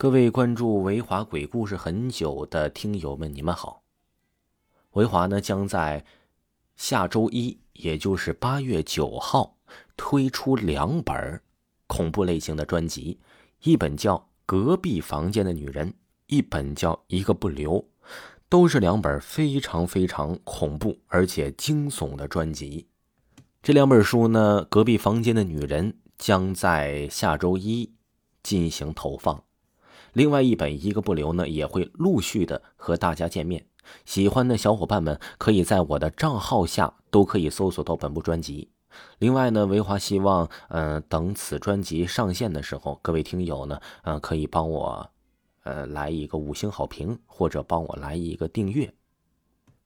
各位关注维华鬼故事很久的听友们，你们好。维华呢将在下周一，也就是八月九号推出两本恐怖类型的专辑，一本叫《隔壁房间的女人》，一本叫《一个不留》，都是两本非常非常恐怖而且惊悚的专辑。这两本书呢，《隔壁房间的女人》将在下周一进行投放。另外一本一个不留呢，也会陆续的和大家见面。喜欢的小伙伴们可以在我的账号下都可以搜索到本部专辑。另外呢，维华希望，嗯，等此专辑上线的时候，各位听友呢，嗯，可以帮我，呃，来一个五星好评，或者帮我来一个订阅。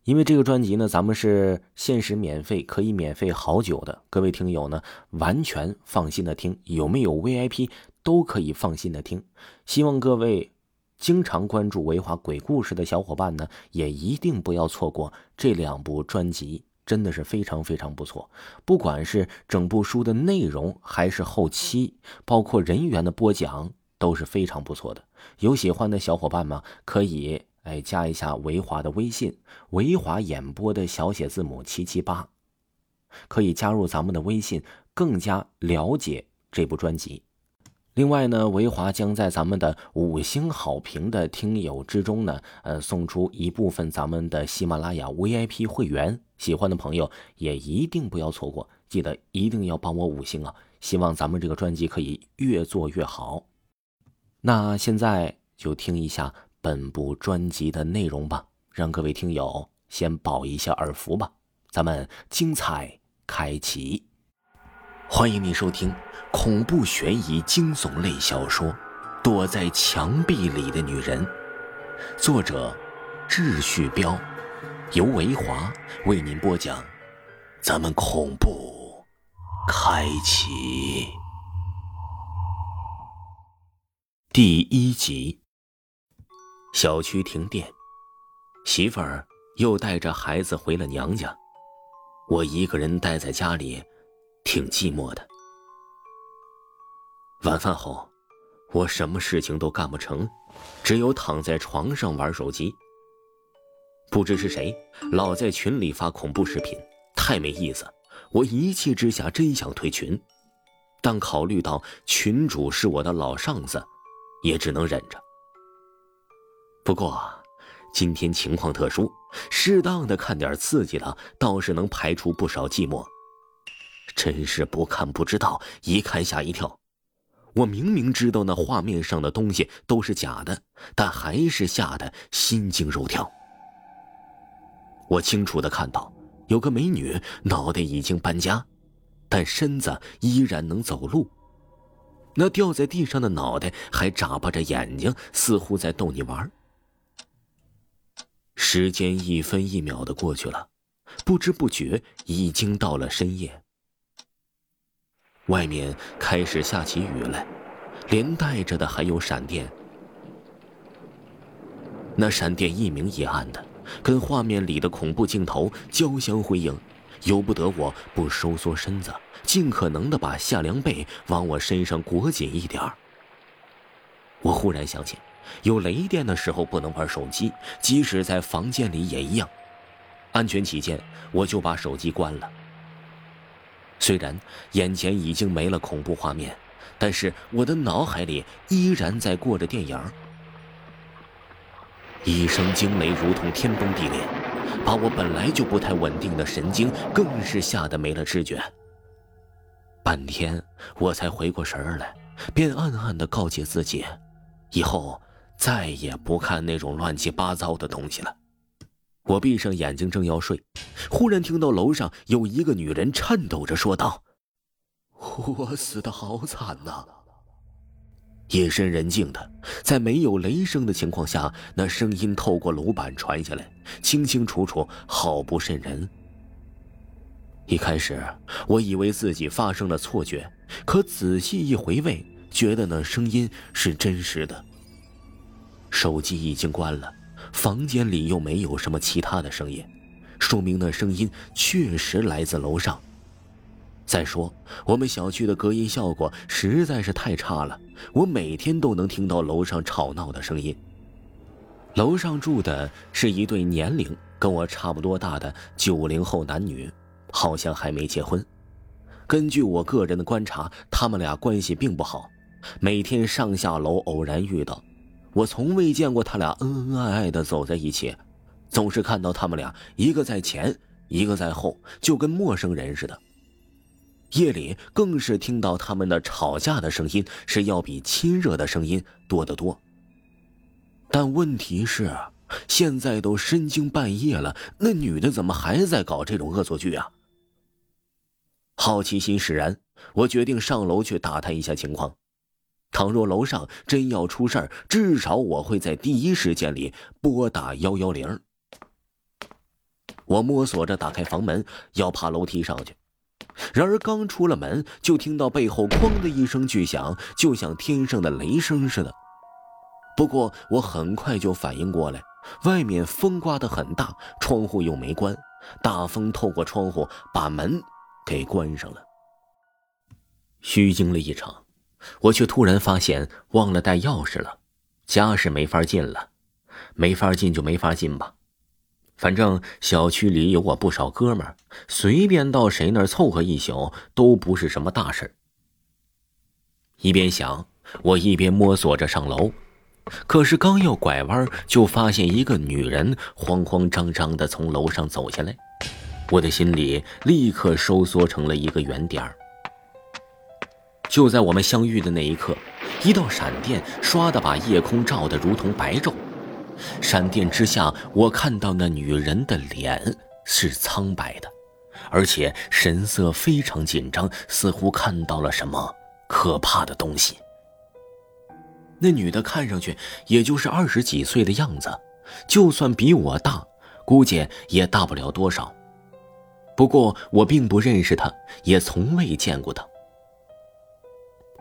因为这个专辑呢，咱们是限时免费，可以免费好久的。各位听友呢，完全放心的听，有没有 VIP？都可以放心的听，希望各位经常关注维华鬼故事的小伙伴呢，也一定不要错过这两部专辑，真的是非常非常不错。不管是整部书的内容，还是后期，包括人员的播讲，都是非常不错的。有喜欢的小伙伴吗可以哎加一下维华的微信，维华演播的小写字母七七八，可以加入咱们的微信，更加了解这部专辑。另外呢，维华将在咱们的五星好评的听友之中呢，呃，送出一部分咱们的喜马拉雅 VIP 会员，喜欢的朋友也一定不要错过，记得一定要帮我五星啊！希望咱们这个专辑可以越做越好。那现在就听一下本部专辑的内容吧，让各位听友先饱一下耳福吧。咱们精彩开启。欢迎你收听恐怖悬疑惊悚类小说《躲在墙壁里的女人》，作者秩序彪，由维华为您播讲。咱们恐怖开启第一集。小区停电，媳妇儿又带着孩子回了娘家，我一个人待在家里。挺寂寞的。晚饭后，我什么事情都干不成，只有躺在床上玩手机。不知是谁老在群里发恐怖视频，太没意思。我一气之下真想退群，但考虑到群主是我的老上司，也只能忍着。不过，今天情况特殊，适当的看点刺激的，倒是能排除不少寂寞。真是不看不知道，一看吓一跳。我明明知道那画面上的东西都是假的，但还是吓得心惊肉跳。我清楚的看到，有个美女脑袋已经搬家，但身子依然能走路。那掉在地上的脑袋还眨巴着眼睛，似乎在逗你玩。时间一分一秒的过去了，不知不觉已经到了深夜。外面开始下起雨来，连带着的还有闪电。那闪电一明一暗的，跟画面里的恐怖镜头交相辉映，由不得我不收缩身子，尽可能的把夏凉被往我身上裹紧一点儿。我忽然想起，有雷电的时候不能玩手机，即使在房间里也一样。安全起见，我就把手机关了。虽然眼前已经没了恐怖画面，但是我的脑海里依然在过着电影。一声惊雷如同天崩地裂，把我本来就不太稳定的神经更是吓得没了知觉。半天我才回过神来，便暗暗的告诫自己，以后再也不看那种乱七八糟的东西了。我闭上眼睛，正要睡，忽然听到楼上有一个女人颤抖着说道：“我死的好惨呐！”夜深人静的，在没有雷声的情况下，那声音透过楼板传下来，清清楚楚，好不瘆人。一开始我以为自己发生了错觉，可仔细一回味，觉得那声音是真实的。手机已经关了。房间里又没有什么其他的声音，说明那声音确实来自楼上。再说，我们小区的隔音效果实在是太差了，我每天都能听到楼上吵闹的声音。楼上住的是一对年龄跟我差不多大的九零后男女，好像还没结婚。根据我个人的观察，他们俩关系并不好，每天上下楼偶然遇到，我从未见过他俩恩恩爱爱的走在一起，总是看到他们俩一个在前，一个在后，就跟陌生人似的。夜里更是听到他们的吵架的声音，是要比亲热的声音多得多。但问题是，现在都深更半夜了，那女的怎么还在搞这种恶作剧啊？好奇心使然，我决定上楼去打探一下情况。倘若楼上真要出事儿，至少我会在第一时间里拨打幺幺零。我摸索着打开房门，要爬楼梯上去。然而刚出了门，就听到背后“哐”的一声巨响，就像天上的雷声似的。不过我很快就反应过来，外面风刮得很大，窗户又没关，大风透过窗户把门给关上了。虚惊了一场，我却突然发现忘了带钥匙了，家是没法进了，没法进就没法进吧。反正小区里有我不少哥们儿，随便到谁那儿凑合一宿都不是什么大事一边想，我一边摸索着上楼，可是刚要拐弯，就发现一个女人慌慌张张的从楼上走下来，我的心里立刻收缩成了一个圆点儿。就在我们相遇的那一刻，一道闪电唰的把夜空照得如同白昼。闪电之下，我看到那女人的脸是苍白的，而且神色非常紧张，似乎看到了什么可怕的东西。那女的看上去也就是二十几岁的样子，就算比我大，估计也大不了多少。不过我并不认识她，也从未见过她。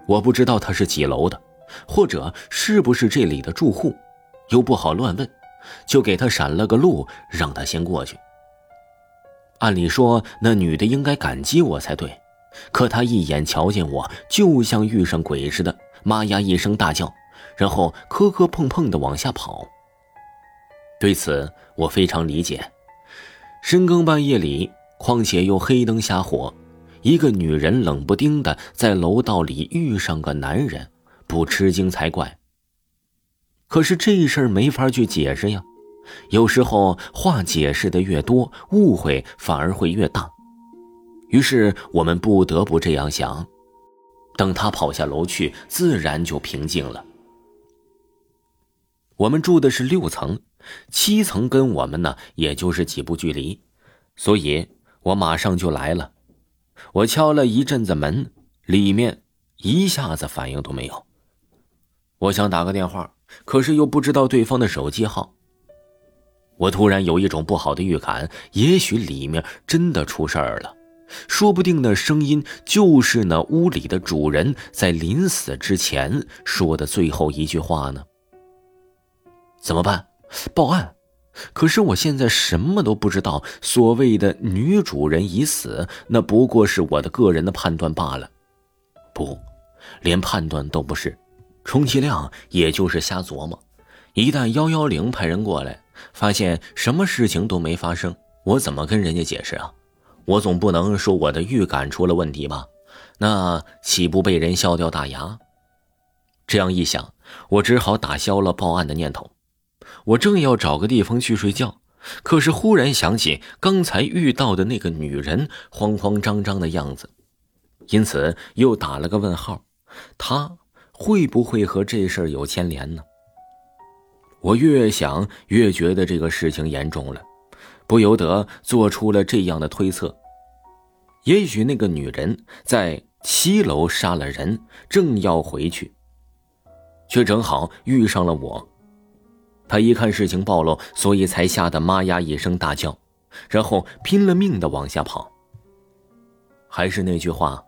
我不知道她是几楼的，或者是不是这里的住户。又不好乱问，就给他闪了个路，让他先过去。按理说，那女的应该感激我才对，可她一眼瞧见我，就像遇上鬼似的，妈呀一声大叫，然后磕磕碰碰的往下跑。对此，我非常理解。深更半夜里，况且又黑灯瞎火，一个女人冷不丁的在楼道里遇上个男人，不吃惊才怪。可是这事儿没法去解释呀，有时候话解释的越多，误会反而会越大。于是我们不得不这样想。等他跑下楼去，自然就平静了。我们住的是六层，七层跟我们呢，也就是几步距离，所以我马上就来了。我敲了一阵子门，里面一下子反应都没有。我想打个电话。可是又不知道对方的手机号。我突然有一种不好的预感，也许里面真的出事儿了，说不定那声音就是那屋里的主人在临死之前说的最后一句话呢。怎么办？报案？可是我现在什么都不知道。所谓的女主人已死，那不过是我的个人的判断罢了。不，连判断都不是。充其量也就是瞎琢磨，一旦幺幺零派人过来，发现什么事情都没发生，我怎么跟人家解释啊？我总不能说我的预感出了问题吧？那岂不被人笑掉大牙？这样一想，我只好打消了报案的念头。我正要找个地方去睡觉，可是忽然想起刚才遇到的那个女人慌慌张张的样子，因此又打了个问号。她。会不会和这事儿有牵连呢？我越想越觉得这个事情严重了，不由得做出了这样的推测：也许那个女人在七楼杀了人，正要回去，却正好遇上了我。他一看事情暴露，所以才吓得妈呀一声大叫，然后拼了命的往下跑。还是那句话，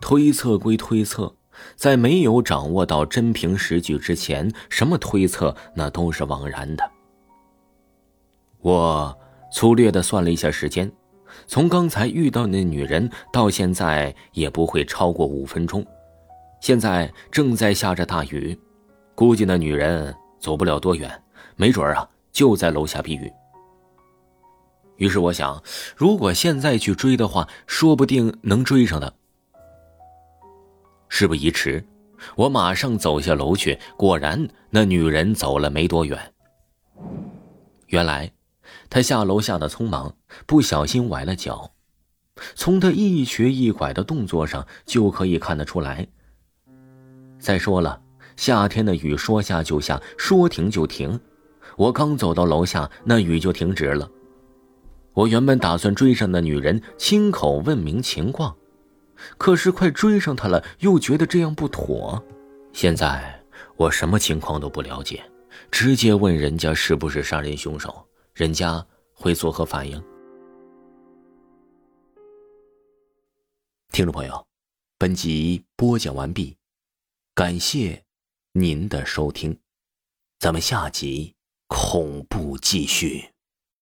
推测归推测。在没有掌握到真凭实据之前，什么推测那都是枉然的。我粗略的算了一下时间，从刚才遇到那女人到现在也不会超过五分钟。现在正在下着大雨，估计那女人走不了多远，没准啊就在楼下避雨。于是我想，如果现在去追的话，说不定能追上他。事不宜迟，我马上走下楼去。果然，那女人走了没多远。原来，她下楼下的匆忙，不小心崴了脚。从她一瘸一拐的动作上就可以看得出来。再说了，夏天的雨说下就下，说停就停。我刚走到楼下，那雨就停止了。我原本打算追上那女人，亲口问明情况，可是快追上她了，又觉得这样不妥。现在我什么情况都不了解，直接问人家是不是杀人凶手，人家会作何反应？听众朋友，本集播讲完毕，感谢您的收听，咱们下集恐怖继续。